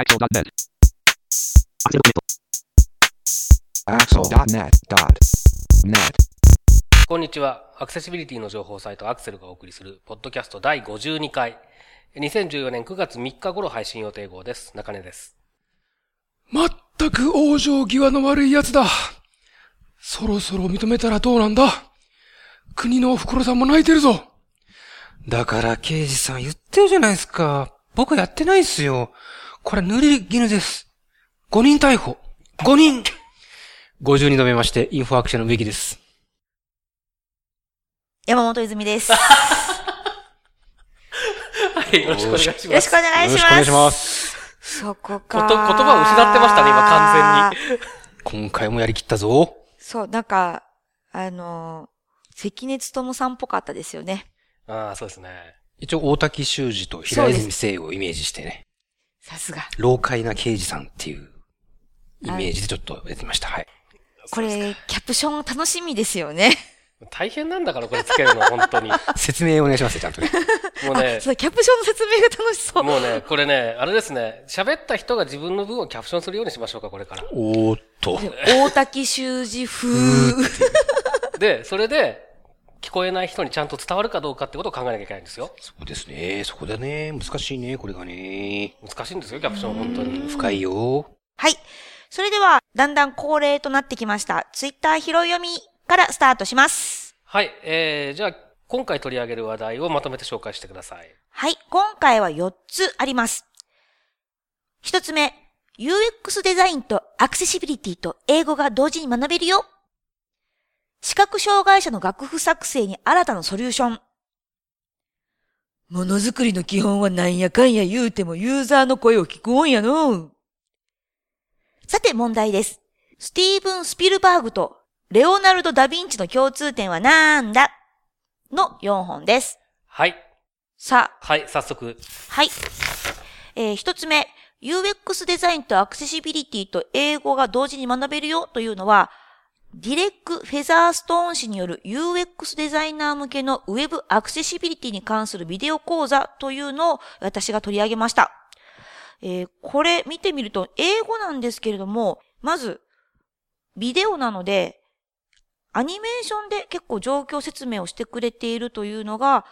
Axel.net. Axel.net.net. こんにちは。アクセシビリティの情報サイトアクセルがお送りする、ポッドキャスト第52回。2014年9月3日頃配信予定号です。中根です。まったく往生際の悪い奴だ。そろそろ認めたらどうなんだ国のお袋さんも泣いてるぞ。だから、刑事さん言ってるじゃないですか。僕やってないっすよ。これ塗り絹です。5人逮捕。5人 !50 人述べまして、インフォアクションの植木です。山本泉です。はい、よろしくお願いします。よろしくお願いします。よろしくお願いします。そこか。言葉を失ってましたね、今完全に。今回もやりきったぞ。そう、なんか、あのー、関根勤さんっぽかったですよね。ああ、そうですね。一応、大滝修二と平泉聖をイメージしてね、さすが。老快な刑事さんっていうイメージでちょっとやってみました。はい。これ、キャプション楽しみですよね。大変なんだから、これつけるの、本当に。も 説明お願いしますよ、ちゃんとね。うねあ、そう、キャプションの説明が楽しそう。もうね、これね、あれですね、喋った人が自分の分をキャプションするようにしましょうか、これから。おーっと。大滝修二風。で、それで、聞こえない人にちゃんと伝わるかどうかってことを考えなきゃいけないんですよ。そうですね。そこだね。難しいね、これがね。難しいんですよ、キャプション、本当に。深いよ。はい。それでは、だんだん恒例となってきました。ツイッター拾い読みからスタートします。はい、えー、じゃあ、今回取り上げる話題をまとめて紹介してください。はい。今回は4つあります。1つ目、UX デザインとアクセシビリティと英語が同時に学べるよ。視覚障害者の楽譜作成に新たなソリューション。ものづくりの基本はなんやかんや言うてもユーザーの声を聞くもんやの。さて問題です。スティーブン・スピルバーグとレオナルド・ダ・ヴィンチの共通点はなんだ？の4本です。はい。さあ、はい、早速。はい。えー一つ目、UX デザインとアクセシビリティと英語が同時に学べるよというのは、ディレック・フェザーストーン氏による UX デザイナー向けのウェブアクセシビリティに関するビデオ講座というのを私が取り上げました。えーこれ見てみると英語なんですけれども、まず、ビデオなので、アニメーションで結構状況説明をしてくれているというのが、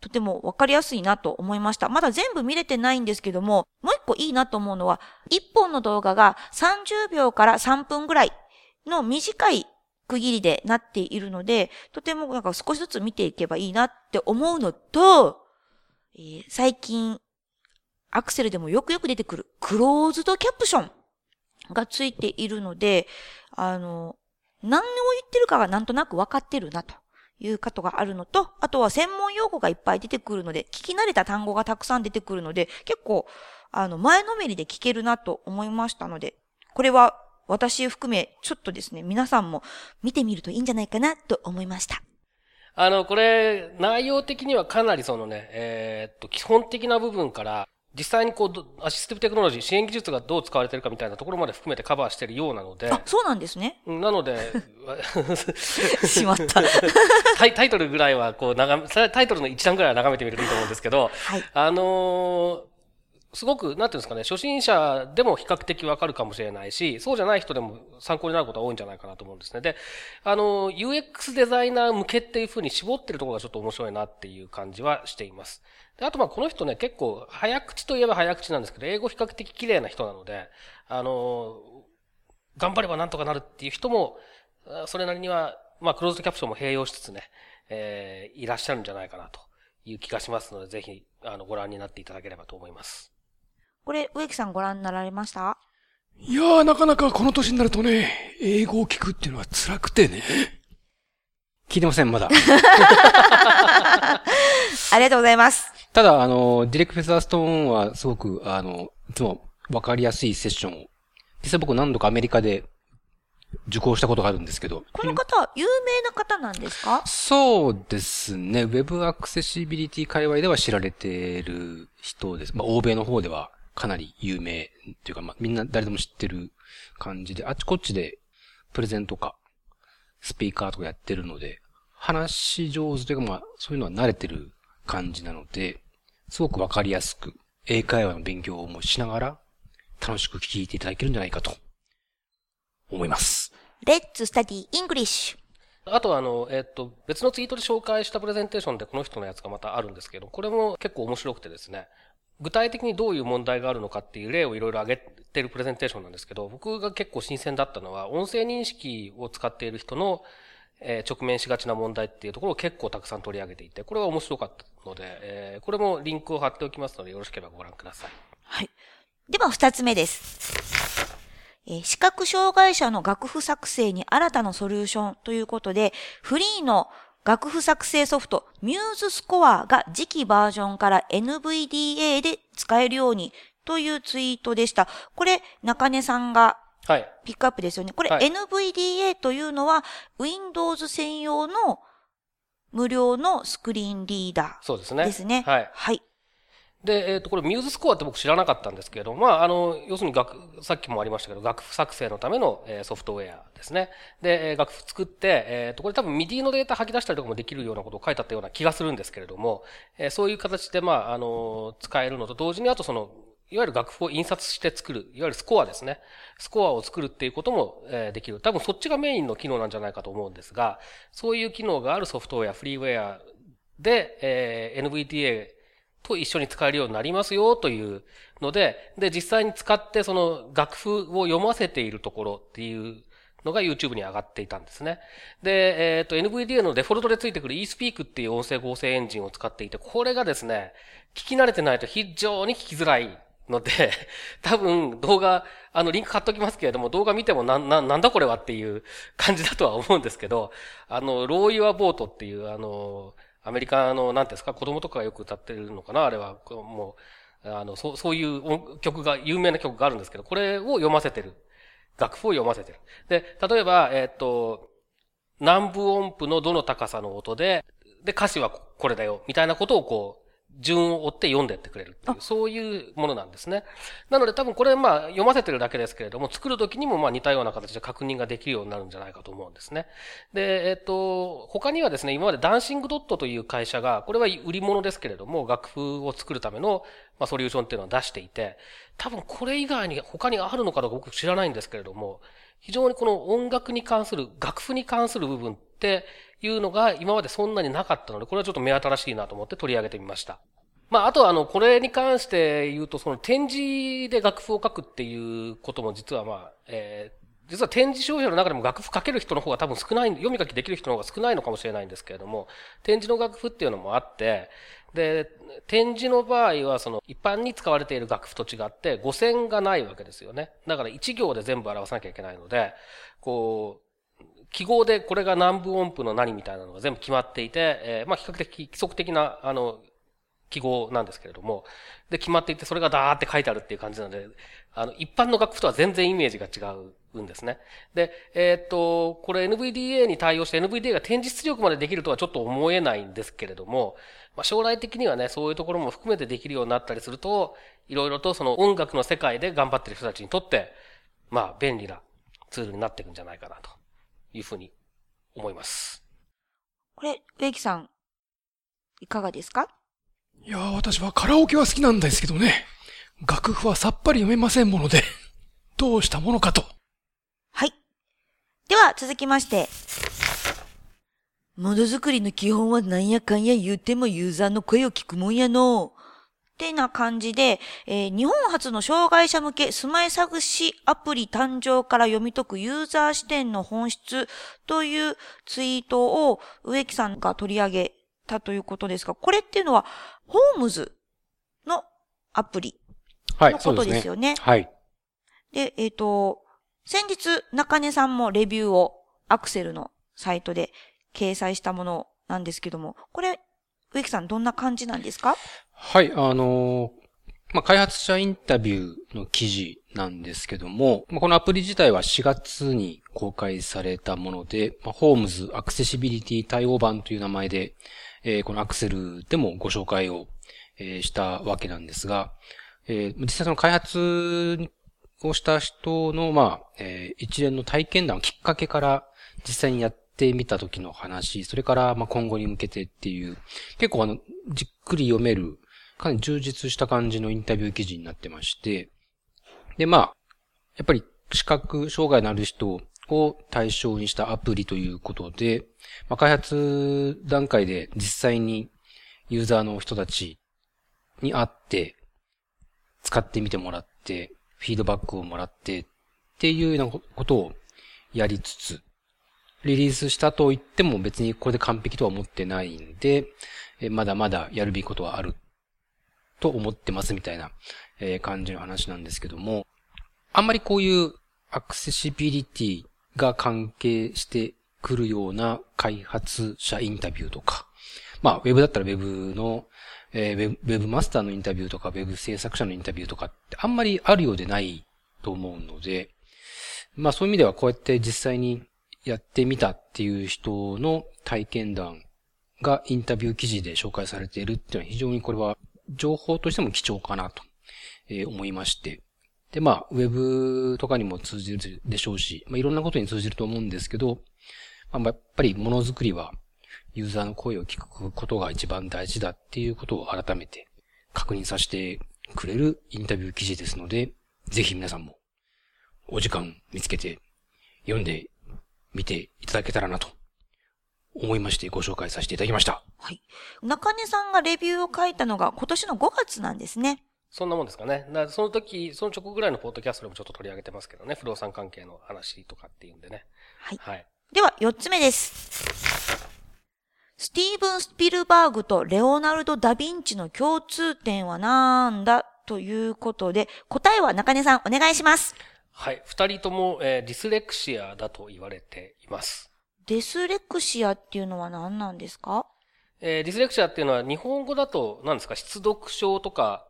とてもわかりやすいなと思いました。まだ全部見れてないんですけども、もう一個いいなと思うのは、一本の動画が30秒から3分ぐらいの短い区切りでなっているので、とてもなんか少しずつ見ていけばいいなって思うのと、えー最近、アクセルでもよくよく出てくるクローズドキャプションがついているので、あの、何を言ってるかがなんとなく分かってるなということがあるのと、あとは専門用語がいっぱい出てくるので、聞き慣れた単語がたくさん出てくるので、結構、あの、前のめりで聞けるなと思いましたので、これは私含め、ちょっとですね、皆さんも見てみるといいんじゃないかなと思いました。あの、これ、内容的にはかなりそのね、えーっと、基本的な部分から、実際にこうど、アシスティブテクノロジー、支援技術がどう使われてるかみたいなところまで含めてカバーしているようなので、あ、そうなんですね。なので、しまった。タイタイトルぐらいはこう眺め、タイトルの一覧ぐらいは眺めてみるといいと思うんですけど、はい。あのーすごく、なんていうんですかね、初心者でも比較的わかるかもしれないし、そうじゃない人でも参考になることは多いんじゃないかなと思うんですね。で、あの UX デザイナー向けっていうふうに絞ってるところがちょっと面白いなっていう感じはしています。で、あとまあこの人ね、結構早口といえば早口なんですけど、英語比較的綺麗な人なので、あの頑張ればなんとかなるっていう人も、それなりには、まあクローズドキャプションも併用しつつね、えーいらっしゃるんじゃないかなという気がしますので、ぜひ、あの、ご覧になっていただければと思います。これ、植木さんご覧になられました？いやー、なかなかこの年になるとね、英語を聞くっていうのは辛くてね。聞いてません、まだ。ありがとうございます。ただ、あの、ディレク・フェザーストーンはすごく、あの、いつもわかりやすいセッションを。実際僕何度かアメリカで受講したことがあるんですけど。この方、有名な方なんですか？そうですね。ウェブアクセシビリティ界隈では知られている人です。まあ、欧米の方ではかなり有名っていうか、まあ、みんな誰でも知ってる感じで、あっちこっちでプレゼンとか、スピーカーとかやってるので、話し上手というか、まあ、そういうのは慣れてる感じなので、すごくわかりやすく、英会話の勉強もしながら、楽しく聞いていただけるんじゃないかと思います。Let's study English. あとあの、えっと、別のツイートで紹介したプレゼンテーションでこの人のやつがまたあるんですけど、これも結構面白くてですね、具体的にどういう問題があるのかっていう例をいろいろ挙げてるプレゼンテーションなんですけど、僕が結構新鮮だったのは、音声認識を使っている人の、えー直面しがちな問題っていうところを結構たくさん取り上げていて、これは面白かったので、えーこれもリンクを貼っておきますので、よろしければご覧ください。はい。では、二つ目です。え視覚障害者の楽譜作成に新たなソリューションということで、フリーの楽譜作成ソフト、ミューズスコアが次期バージョンから NVDA で使えるようにというツイートでした。これ、中根さんがはい。ピックアップですよね。これ、はい NVDA というのは、Windows 専用の無料のスクリーンリーダそうですね。ーですね。はい。はい。で、えっ、と、これ、ミューズスコアって僕知らなかったんですけれども、まあ、あの、要するに楽、さっきもありましたけど、楽譜作成のための、えーソフトウェアですね。で、えー楽譜作って、えっ、と、これ多分 MIDI のデータ吐き出したりとかもできるようなことを書いてあったような気がするんですけれども、えーそういう形で、まあ、あの、使えるのと同時に、あとその、いわゆる楽譜を印刷して作る、いわゆるスコアですね。スコアを作るっていうことも、えーできる。多分そっちがメインの機能なんじゃないかと思うんですが、そういう機能があるソフトウェア、フリーウェアで、えー NVDA と一緒に使えるようになりますよというので、で、実際に使ってその楽譜を読ませているところっていうのが YouTube に上がっていたんですね。で、えっ、と、NVDA のデフォルトでついてくる eSpeak っていう音声合成エンジンを使っていて、これがですね、聞き慣れてないと非常に聞きづらいので、多分動画、あの、リンク貼っときますけれども、動画見てもな、な、なんだこれはっていう感じだとは思うんですけど、あの、ローユアボートっていう、あの、アメリカの、なんですか、子供とかがよく歌ってるのかなあれは、もう、あの、そう、そういう曲が、有名な曲があるんですけど、これを読ませてる。楽譜を読ませてる。で、例えば、えっ、と、南部音符のどの高さの音で、で、歌詞はこれだよ、みたいなことをこう、順を追って読んでってくれるっていう、そういうものなんですね。なので多分これまあ読ませてるだけですけれども、作るときにもまあ似たような形で確認ができるようになるんじゃないかと思うんですね。で、えっ、と、他にはですね、今までダンシングドットという会社が、これは売り物ですけれども、楽譜を作るための、まあ、ソリューションっていうのを出していて、多分これ以外に他にあるのかどうか僕知らないんですけれども、非常にこの音楽に関する、楽譜に関する部分っていうのが今までそんなになかったので、これはちょっと目新しいなと思って取り上げてみました。まあ、あとは、あの、これに関して言うと、その展示で楽譜を書くっていうことも実はまあ、えー実は展示商品の中でも楽譜書ける人の方が多分少ない、読み書きできる人の方が少ないのかもしれないんですけれども、展示の楽譜っていうのもあって、で、展示の場合は、その、一般に使われている楽譜と違って、五線がないわけですよね。だから一行で全部表さなきゃいけないので、こう、記号でこれが南部音符の何みたいなのが全部決まっていて、えーまあ比較的規則的な、あの、記号なんですけれども、で、決まっていて、それがダーって書いてあるっていう感じなので、あの、一般の楽譜とは全然イメージが違うんですね。で、えーっと、これ NVDA に対応して NVDA が展示出力までできるとはちょっと思えないんですけれども、まあ、将来的にはね、そういうところも含めてできるようになったりすると、いろいろとその音楽の世界で頑張ってる人たちにとって、まあ、便利なツールになっていくんじゃないかな、というふうに思います。これ、植木さん、いかがですか？いやー、私はカラオケは好きなんですけどね。楽譜はさっぱり読めませんもので、どうしたものかと。はい。では、続きまして。ものづくりの基本はなんやかんや言うてもユーザーの声を聞くもんやの。ってな感じで、えー日本初の障害者向けスマイ探しアプリ誕生から読み解くユーザー視点の本質というツイートを植木さんが取り上げたということですが、これっていうのは、ホームズのアプリはいのことですよね。はい。で、えっ、と、先日、中根さんもレビューをアクセルのサイトで掲載したものなんですけども、これ、植木さんどんな感じなんですか？はい、あのーまあ、開発者インタビューの記事なんですけども、まあ、このアプリ自体は4月に公開されたもので、まあ、ホームズアクセシビリティ対応版という名前で、えーこのアクセルでもご紹介を、えーしたわけなんですが、えー実際その開発をした人の、まあ、えー一連の体験談をきっかけから実際にやってみた時の話、それから、まあ、今後に向けてっていう、結構あの、じっくり読める、かなり充実した感じのインタビュー記事になってまして、で、まあ、やっぱり視覚障害のある人を対象にしたアプリということで、まあ、開発段階で実際にユーザーの人たちに会って、使ってみてもらって、フィードバックをもらってっていうようなことをやりつつ、リリースしたと言っても別にこれで完璧とは思ってないんで、まだまだやるべきことはあると思ってますみたいな感じの話なんですけども、あんまりこういうアクセシビリティが関係してくるような開発者インタビューとか、まあ、ウェブだったらウェブの、えー、ウェブ、ウェブマスターのインタビューとか、ウェブ制作者のインタビューとかってあんまりあるようでないと思うので、まあそういう意味ではこうやって実際にやってみたっていう人の体験談がインタビュー記事で紹介されているっていうのは非常にこれは情報としても貴重かなと思いまして。で、まあ、ウェブとかにも通じるでしょうし、まあ、いろんなことに通じると思うんですけど、まあ、やっぱりものづくりはユーザーの声を聞くことが一番大事だっていうことを改めて確認させてくれるインタビュー記事ですので、ぜひ皆さんもお時間見つけて読んでみていただけたらなと思いましてご紹介させていただきました。はい。中根さんがレビューを書いたのが今年の5月なんですね。そんなもんですかね。だその時、その直後ぐらいのポッドキャストでもちょっと取り上げてますけどね。不動産関係の話とかっていうんでね。はい。はい。では、4つ目です。スティーブン・スピルバーグとレオナルド・ダ・ヴィンチの共通点は何だということで、答えは中根さんお願いします。はい。二人とも、えー、ディスレクシアだと言われています。ディスレクシアっていうのは何なんですか？えー、ディスレクシアっていうのは日本語だと何ですか？失読症とか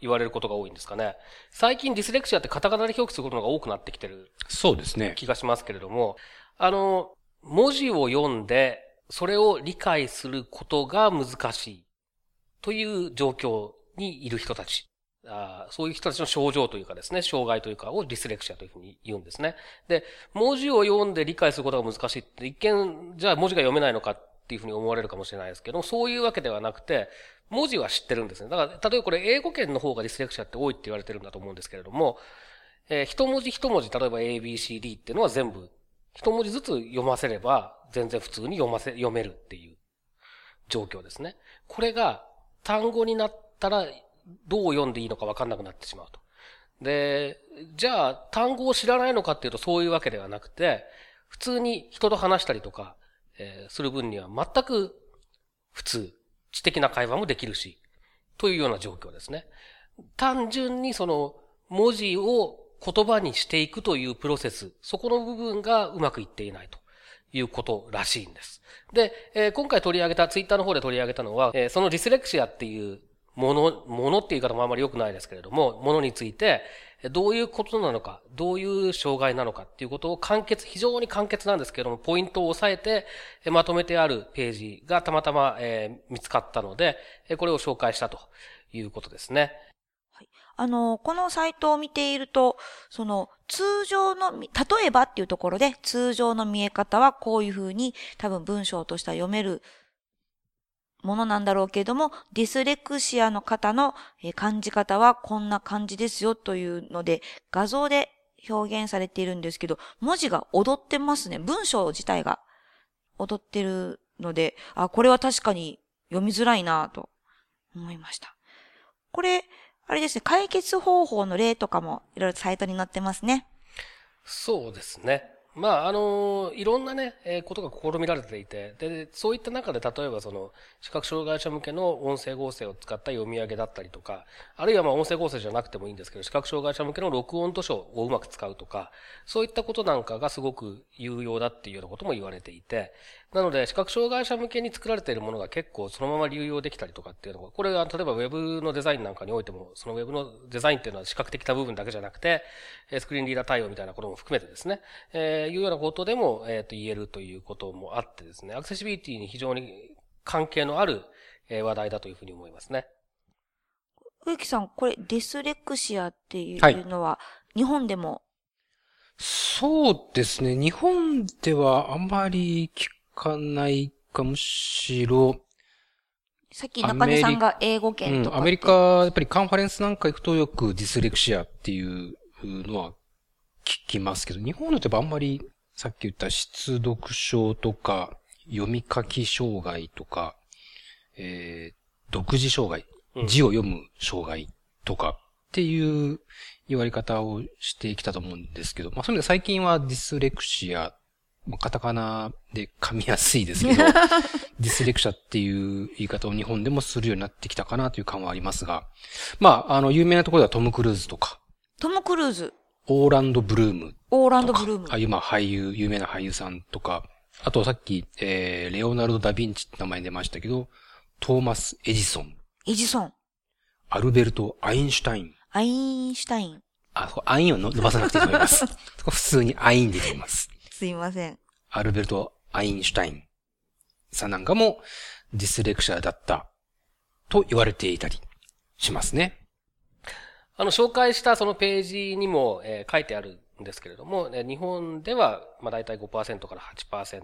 言われることが多いんですかね。最近ディスレクシアってカタカナで表記することが多くなってきてる。そうですね。気がしますけれども、あの、文字を読んで、それを理解することが難しいという状況にいる人たちあそういう人たちの症状というかですね、障害というかをディスレクシアというふうに言うんですね。で、文字を読んで理解することが難しいって、一見、じゃあ文字が読めないのかっていうふうに思われるかもしれないですけど、そういうわけではなくて、文字は知ってるんですね。だから、例えばこれ英語圏の方がディスレクシアって多いって言われてるんだと思うんですけれども、えー、一文字一文字、例えば A, B, C, D っていうのは全部、一文字ずつ読ませれば、全然普通に読ませ、読めるっていう状況ですね。これが単語になったらどう読んでいいのかわかんなくなってしまうと。で、じゃあ単語を知らないのかっていうとそういうわけではなくて、普通に人と話したりとか、えー、する分には全く普通、知的な会話もできるし、というような状況ですね。単純にその文字を言葉にしていくというプロセス、そこの部分がうまくいっていないということらしいんです。で、えー、今回取り上げた、ツイッターの方で取り上げたのは、えー、そのディスレクシアっていうもの、ものって言い方もあまり良くないですけれども、ものについて、どういうことなのか、どういう障害なのかっていうことを簡潔、非常に簡潔なんですけれども、ポイントを押さえて、まとめてあるページがたまたま、え、見つかったので、これを紹介したということですね。はい。あの、このサイトを見ていると、その、通常の、例えばっていうところで、通常の見え方はこういうふうに、多分文章としては読めるものなんだろうけれども、ディスレクシアの方の感じ方はこんな感じですよというので、画像で表現されているんですけど、文字が踊ってますね。文章自体が踊ってるので、あ、これは確かに読みづらいなと思いました。これ、あれですね、解決方法の例とかもいろいろサイトに載ってますね。そうですね。まあ、あの、いろんなね、えー、ことが試みられていて、で、そういった中で、例えばその、視覚障害者向けの音声合成を使った読み上げだったりとか、あるいはまあ音声合成じゃなくてもいいんですけど、視覚障害者向けの録音図書をうまく使うとか、そういったことなんかがすごく有用だっていうようなことも言われていて、なので、視覚障害者向けに作られているものが結構そのまま流用できたりとかっていうのが、これが例えばウェブのデザインなんかにおいても、そのウェブのデザインっていうのは視覚的な部分だけじゃなくて、スクリーンリーダー対応みたいなことも含めてですね、えー、いうようなことでも、えっ、ー、と、言えるということもあってですね、アクセシビリティに非常に関係のある話題だというふうに思いますね。植木さん、これディスレクシアっていうのは、日本でも？そうですね。日本ではあまり聞かないか、むしろ、さっき中根さんが英語圏とか、うん、アメリカ、やっぱりカンファレンスなんか行くとよくディスレクシアっていうのは聞きますけど、日本のってあんまりさっき言った出読症とか、読み書き障害とか、えー、独自障害、字を読む障害とかっていう言われ方をしてきたと思うんですけど、まあそういう意味で最近はディスレクシア、カタカナで噛みやすいですけど、ディスレクシャっていう言い方を日本でもするようになってきたかなという感はありますが、まあ、あの、有名なところではトム・クルーズとか、トム・クルーズ。オーランド・ブルームオーランド・ブルーム。ああいうまあ俳優、有名な俳優さんとか、あとさっき、えー、レオナルド・ダ・ヴィンチって名前出ましたけど、トーマス・エジソン、エジソン。アルベルト・アインシュタイン。アインシュタイン。あ、そこアインをの伸ばさなくていいと思います。普通にアインで言います。すいません。アルベルト・アインシュタインさんなんかもディスレクシアだったと言われていたりしますね。あの、紹介したそのページにも、えー書いてあるんですけれども、えー日本では、まあ、大体5%から8%、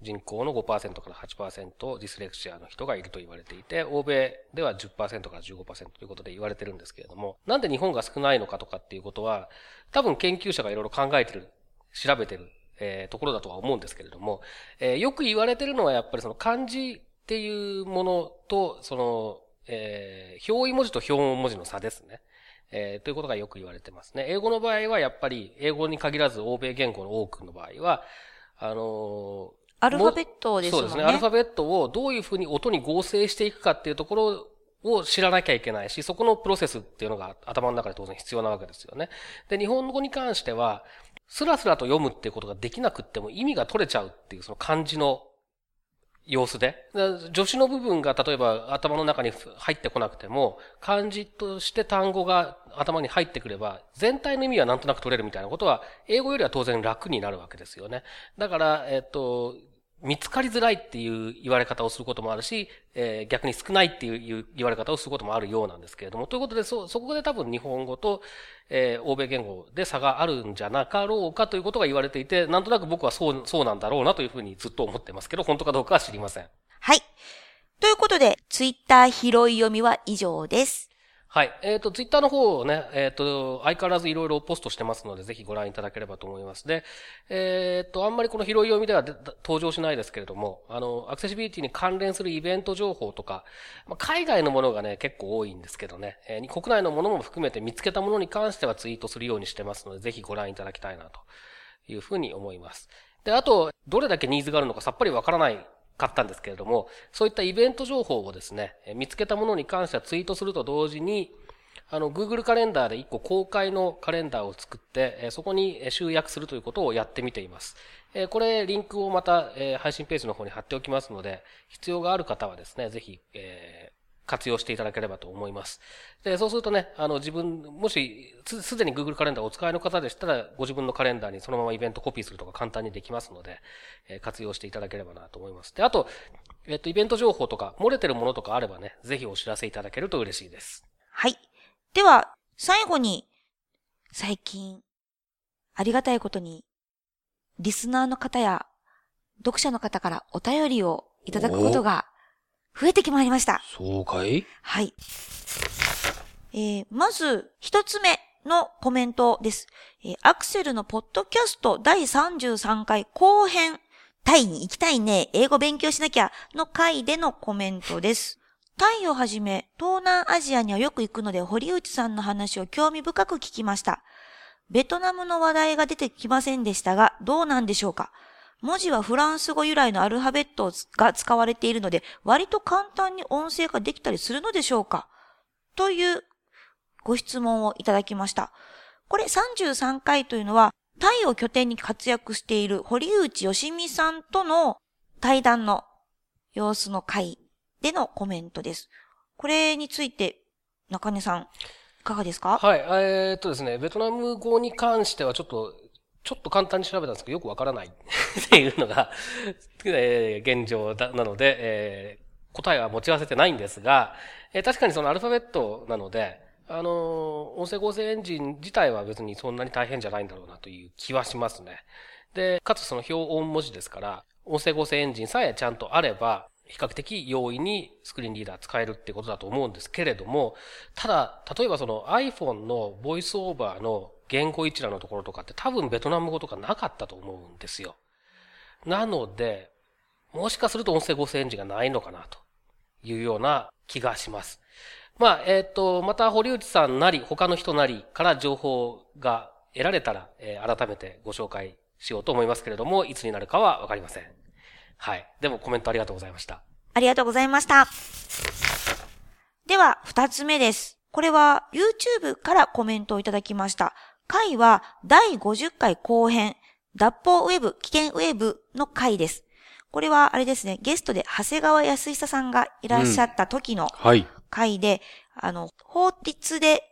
人口の5%から8%ディスレクシアの人がいると言われていて、欧米では10%から15%ということで言われてるんですけれども、なんで日本が少ないのかとかっていうことは、多分研究者がいろいろ考えてる、調べてる、えーところだとは思うんですけれども、えーよく言われてるのはやっぱりその漢字っていうものと、その、えー表意文字と表音文字の差ですね。えーということがよく言われてますね。英語の場合はやっぱり、英語に限らず欧米言語の多くの場合は、あのーアルファベットですもね。そうんですね。アルファベットをどういうふうに音に合成していくかっていうところを知らなきゃいけないし、そこのプロセスっていうのが頭の中で当然必要なわけですよね。で、日本語に関しては、スラスラと読むっていうことができなくっても意味が取れちゃうっていうその漢字の様子で。助詞の部分が例えば頭の中に入ってこなくても、漢字として単語が頭に入ってくれば、全体の意味はなんとなく取れるみたいなことは、英語よりは当然楽になるわけですよね。だから、えっと、見つかりづらいっていう言われ方をすることもあるし、えー逆に少ないっていう言われ方をすることもあるようなんですけれども、ということで、そ、そこで多分日本語と、えー欧米言語で差があるんじゃなかろうかということが言われていて、なんとなく僕はそう、そうなんだろうなというふうにずっと思ってますけど、本当かどうかは知りません。はい。ということで、ツイッター拾い読みは以上です。はい。えっ、と、ツイッターの方をね、えっ、と、相変わらずいろいろポストしてますので、ぜひご覧いただければと思います。で、えっ、と、あんまりこの拾い読みでは登場しないですけれども、あの、アクセシビリティに関連するイベント情報とか、まあ、海外のものがね、結構多いんですけどね、えー国内のものも含めて見つけたものに関してはツイートするようにしてますので、ぜひご覧いただきたいなというふうに思います。で、あと、どれだけニーズがあるのかさっぱりわからない買ったんですけれども、そういったイベント情報をですね、見つけたものに関してはツイートすると同時に、あの、Google カレンダーで一個公開のカレンダーを作って、そこに集約するということをやってみています。これ、リンクをまた、配信ページの方に貼っておきますので、必要がある方はですね、ぜひ、活用していただければと思います。で、そうするとね、あの、自分、もし、すでに Google カレンダーをお使いの方でしたら、ご自分のカレンダーにそのままイベントコピーするとか簡単にできますので、え活用していただければなと思います。で、あと、えっ、と、イベント情報とか、漏れてるものとかあればね、ぜひお知らせいただけると嬉しいです。はい。では、最後に、最近、ありがたいことに、リスナーの方や、読者の方からお便りをいただくことが増えてきまいりました。そうかい？はい。えー、まず、一つ目のコメントです。えーアクセルのポッドキャスト第33回後編、タイに行きたいね、英語勉強しなきゃの回でのコメントです。タイをはじめ、東南アジアにはよく行くので、堀内さんの話を興味深く聞きました。ベトナムの話題が出てきませんでしたが、どうなんでしょうか？文字はフランス語由来のアルファベットが使われているので、割と簡単に音声化できたりするのでしょうか？というご質問をいただきました。これ33回というのは、タイを拠点に活躍している堀内義美さんとの対談の様子の回でのコメントです。これについて、中根さん、いかがですか？はい、えーっとですね、ベトナム語に関してはちょっと、ちょっと簡単に調べたんですけど、よくわからない っていうのが、えー現状だなので、えー答えは持ち合わせてないんですが、えー確かにそのアルファベットなので、あの音声合成エンジン自体は別にそんなに大変じゃないんだろうなという気はしますね。で、かつその表音文字ですから、音声合成エンジンさえちゃんとあれば、比較的容易にスクリーンリーダー使えるってことだと思うんですけれども、ただ、例えばその iPhone のボイスオーバーの言語一覧のところとかって多分ベトナム語とかなかったと思うんですよ。なので、もしかすると音声合成エンジンがないのかなというような気がします。まあ、えっ、ー、と、また堀内さんなり、他の人なりから情報が得られたら、えー、改めてご紹介しようと思いますけれども、いつになるかはわかりません。はい。でもコメントありがとうございました。ありがとうございました。では、二つ目です。これは YouTube からコメントをいただきました。回は第50回後編、脱法ウェブ、危険ウェブの回です。これはあれですね、ゲストで長谷川康久さんがいらっしゃった時の回で、うんはい、あの、法律で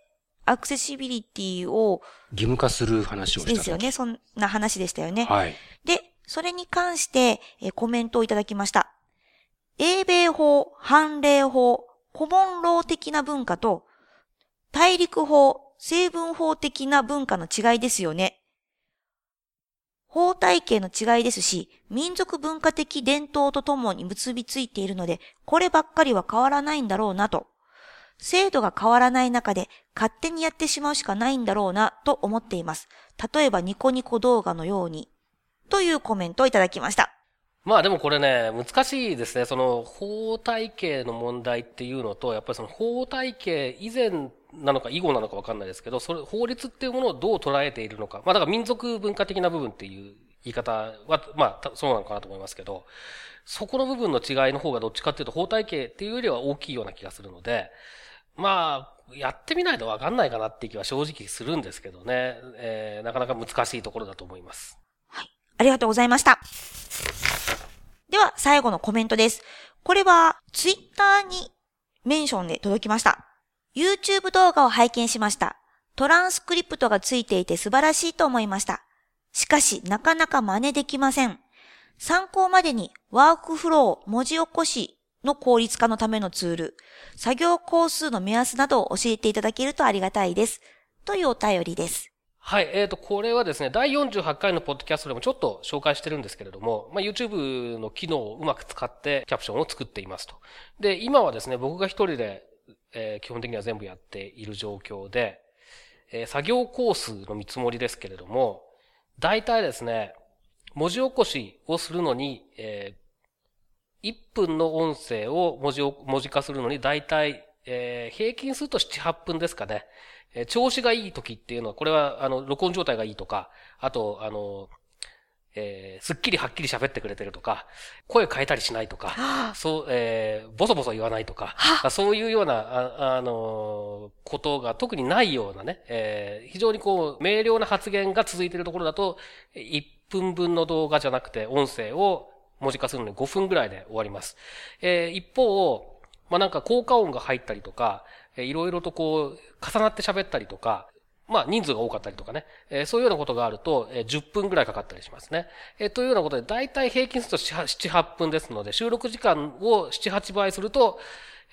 アクセシビリティを義務化する話をしたですよね。そんな話でしたよね。はい。で、それに関して、えコメントをいただきました。英米法、判例法、コモンロー的な文化と、大陸法、成分法的な文化の違いですよね。法体系の違いですし、民族文化的伝統とともに結びついているので、こればっかりは変わらないんだろうなと。制度が変わらない中で勝手にやってしまうしかないんだろうなと思っています。例えばニコニコ動画のように。というコメントをいただきました。まあでもこれね、難しいですね。その法体系の問題っていうのと、やっぱりその法体系以前なのか以後なのかわかんないですけど、それ、法律っていうものをどう捉えているのか。まあだから民族文化的な部分っていう言い方は、まあそうなのかなと思いますけど、そこの部分の違いの方がどっちかっていうと法体系っていうよりは大きいような気がするので、まあ、やってみないとわかんないかなっていう気は正直するんですけどね、えー、なかなか難しいところだと思います。はい。ありがとうございました。では、最後のコメントです。これは、ツイッターにメンションで届きました。YouTube 動画を拝見しました。トランスクリプトがついていて素晴らしいと思いました。しかし、なかなか真似できません。参考までにワークフロー、文字起こしの効率化のためのツール、作業工数の目安などを教えていただけるとありがたいです。というお便りです。はい。えっ、ー、と、これはですね、第48回のポッドキャストでもちょっと紹介してるんですけれども、まあ、YouTube の機能をうまく使ってキャプションを作っていますと。で、今はですね、僕が一人で、えー、基本的には全部やっている状況で、えー、作業コースの見積もりですけれども、大体ですね、文字起こしをするのに、えー、1分の音声を文字を、文字化するのに大体、えー、平均すると7、8分ですかね。え調子がいい時っていうのは、これは、あの、録音状態がいいとか、あと、あの、えー、すっきりはっきり喋ってくれてるとか、声変えたりしないとか、そう、えー、ボソボソ言わないとか、そういうような、あ、あのー、ことが特にないようなね、えー、非常にこう、明瞭な発言が続いているところだと、1分分の動画じゃなくて、音声を文字化するのに5分ぐらいで終わります。えー、一方、まあ、なんか効果音が入ったりとか、いろいろとこう、重なって喋ったりとか、まあ人数が多かったりとかね、えー、そういうようなことがあると、えー、10分ぐらいかかったりしますね。えー、というようなことで、大体平均すると7、8分ですので、収録時間を7、8倍すると、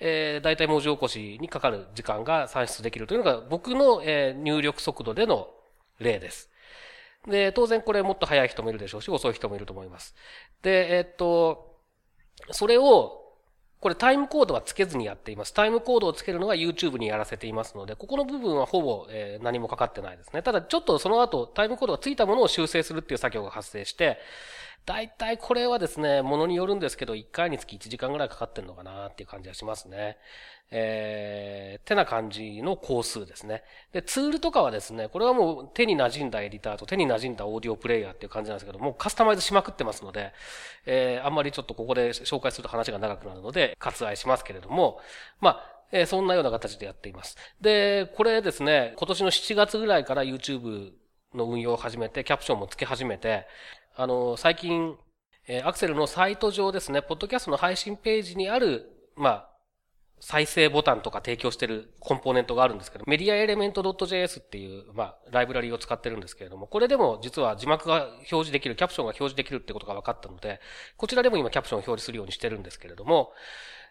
えー、大体文字起こしにかかる時間が算出できるというのが僕の、えー、入力速度での例です。で、当然これもっと早い人もいるでしょうし、遅い人もいると思います。で、えー、っと、それをこれタイムコードはつけずにやっています。タイムコードをつけるのが YouTube にやらせていますので、ここの部分はほぼ、え、何もかかってないですね。ただちょっとその後タイムコードがついたものを修正するっていう作業が発生して、大体これはですね、ものによるんですけど、1回につき1時間ぐらいかかってんのかなっていう感じがしますね。えー、てな感じの工数ですね。で、ツールとかはですね、これはもう手に馴染んだエディターと手に馴染んだオーディオプレイヤーっていう感じなんですけどもう、カスタマイズしまくってますので、えー、あんまりちょっとここで紹介すると話が長くなるので、割愛しますけれども、まあ、え、そんなような形でやっています。で、これですね、今年の7月ぐらいから YouTube の運用を始めて、キャプションもつけ始めて、あの、最近、えー、アクセルのサイト上ですね、ポッドキャストの配信ページにある、まあ、再生ボタンとか提供してるコンポーネントがあるんですけど、メディアエレメント .js っていう、まあ、ライブラリを使ってるんですけれども、これでも実は字幕が表示できる、キャプションが表示できるってことが分かったので、こちらでも今キャプションを表示するようにしてるんですけれども、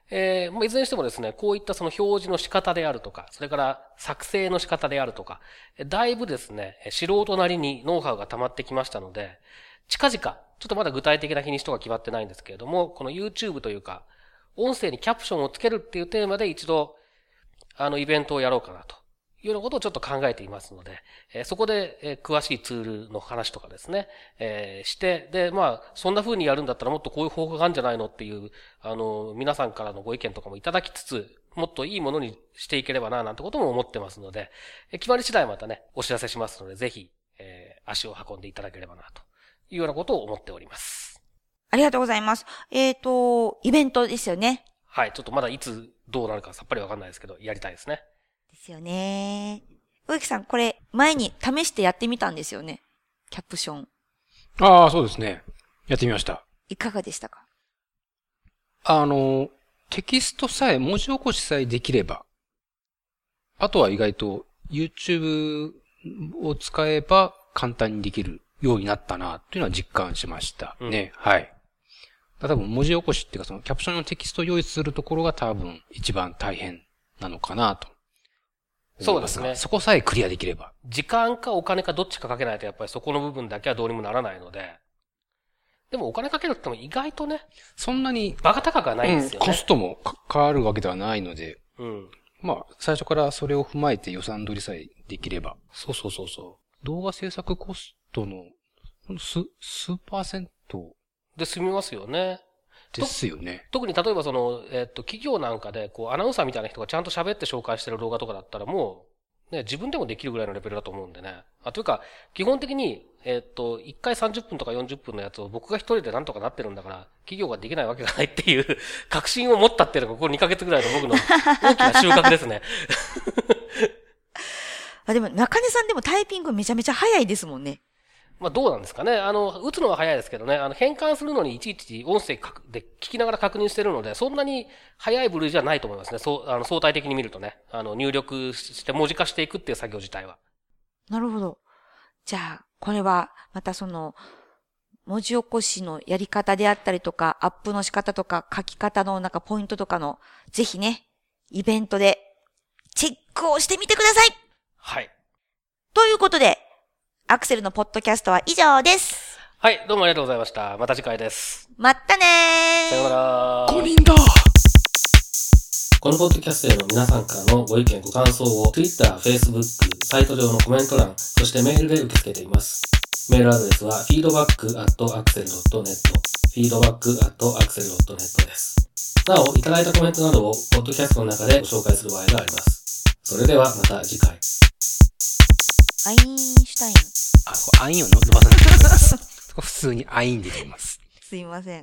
えー、いずれにしてもですね、こういったその表示の仕方であるとか、それから作成の仕方であるとか、だいぶですね、素人なりにノウハウが溜まってきましたので、近々、ちょっとまだ具体的な日にちとか決まってないんですけれども、この YouTube というか、音声にキャプションをつけるっていうテーマで一度、あの、イベントをやろうかなと。いうようなことをちょっと考えていますので、えそこで、え詳しいツールの話とかですね、えして、で、まあ、そんな風にやるんだったらもっとこういう方法があるんじゃないのっていう、あの、皆さんからのご意見とかもいただきつつ、もっといいものにしていければな、なんてことも思ってますので、え決まり次第またね、お知らせしますので、ぜひ、え足を運んでいただければな、というようなことを思っております。ありがとうございます。えっ、と、イベントですよね。はい、ちょっとまだいつどうなるかさっぱりわかんないですけど、やりたいですね。ですよね。植木さん、これ、前に試してやってみたんですよね。キャプション。ああ、そうですね。やってみました。いかがでしたか？あの、テキストさえ、文字起こしさえできれば、あとは意外と YouTube を使えば簡単にできるようになったな、というのは実感しましたね。はい。多分文字起こしっていうかそのキャプションのテキストを用意するところが多分一番大変なのかなと。そうですねそこさえクリアできれば。時間かお金かどっちかかけないとやっぱりそこの部分だけはどうにもならないので、でもお金かけるっても意外とね、そんなに、バカ高くはないんですよね。コストもか変わるわけではないので、うん。まあ、最初からそれを踏まえて予算取りさえできれば。そうそうそうそ動画制作コストの、数、数パーセント？う。で、済みますよね。ですよね。特に例えばその、えっと、企業なんかで、こう、アナウンサーみたいな人がちゃんと喋って紹介してる動画とかだったらもう、ね、自分でもできるぐらいのレベルだと思うんでね。あ、というか、基本的に、えっと、1回30分とか40分のやつを僕が一人でなんとかなってるんだから、企業ができないわけがないっていう、確信を持ったっていうのがここ2ヶ月ぐらいの僕の大きな収穫ですね。あ、でも、中根さんでもタイピングめちゃめちゃ早いですもんね。まあどうなんですかね。あの、打つのは早いですけどね、あの、変換するのにいちいち音声かで聞きながら確認してるので、そんなに早い部類じゃないと思いますね。そう、あの、相対的に見るとね、あの、入力して文字化していくっていう作業自体は。なるほど。じゃあ、これは、またその、文字起こしのやり方であったりとか、アップの仕方とか、書き方のなんかポイントとかの、ぜひね、イベントで、チェックをしてみてくださいはい。ということで、アクセルのポッドキャストは以上です。はい、どうもありがとうございました。また次回です。まったねーさようなら。5人だこのポッドキャストへの皆さんからのご意見、ご感想を Twitter、Facebook、サイト上のコメント欄、そしてメールで受け付けています。メールアドレスは feedback.axel.net feedback.axel.net です。なお、いただいたコメントなどをポッドキャストの中でご紹介する場合があります。それではまた次回。アインシュタイン。あ、アインを伸ばさないといけない普通にアインで出ます。すいません。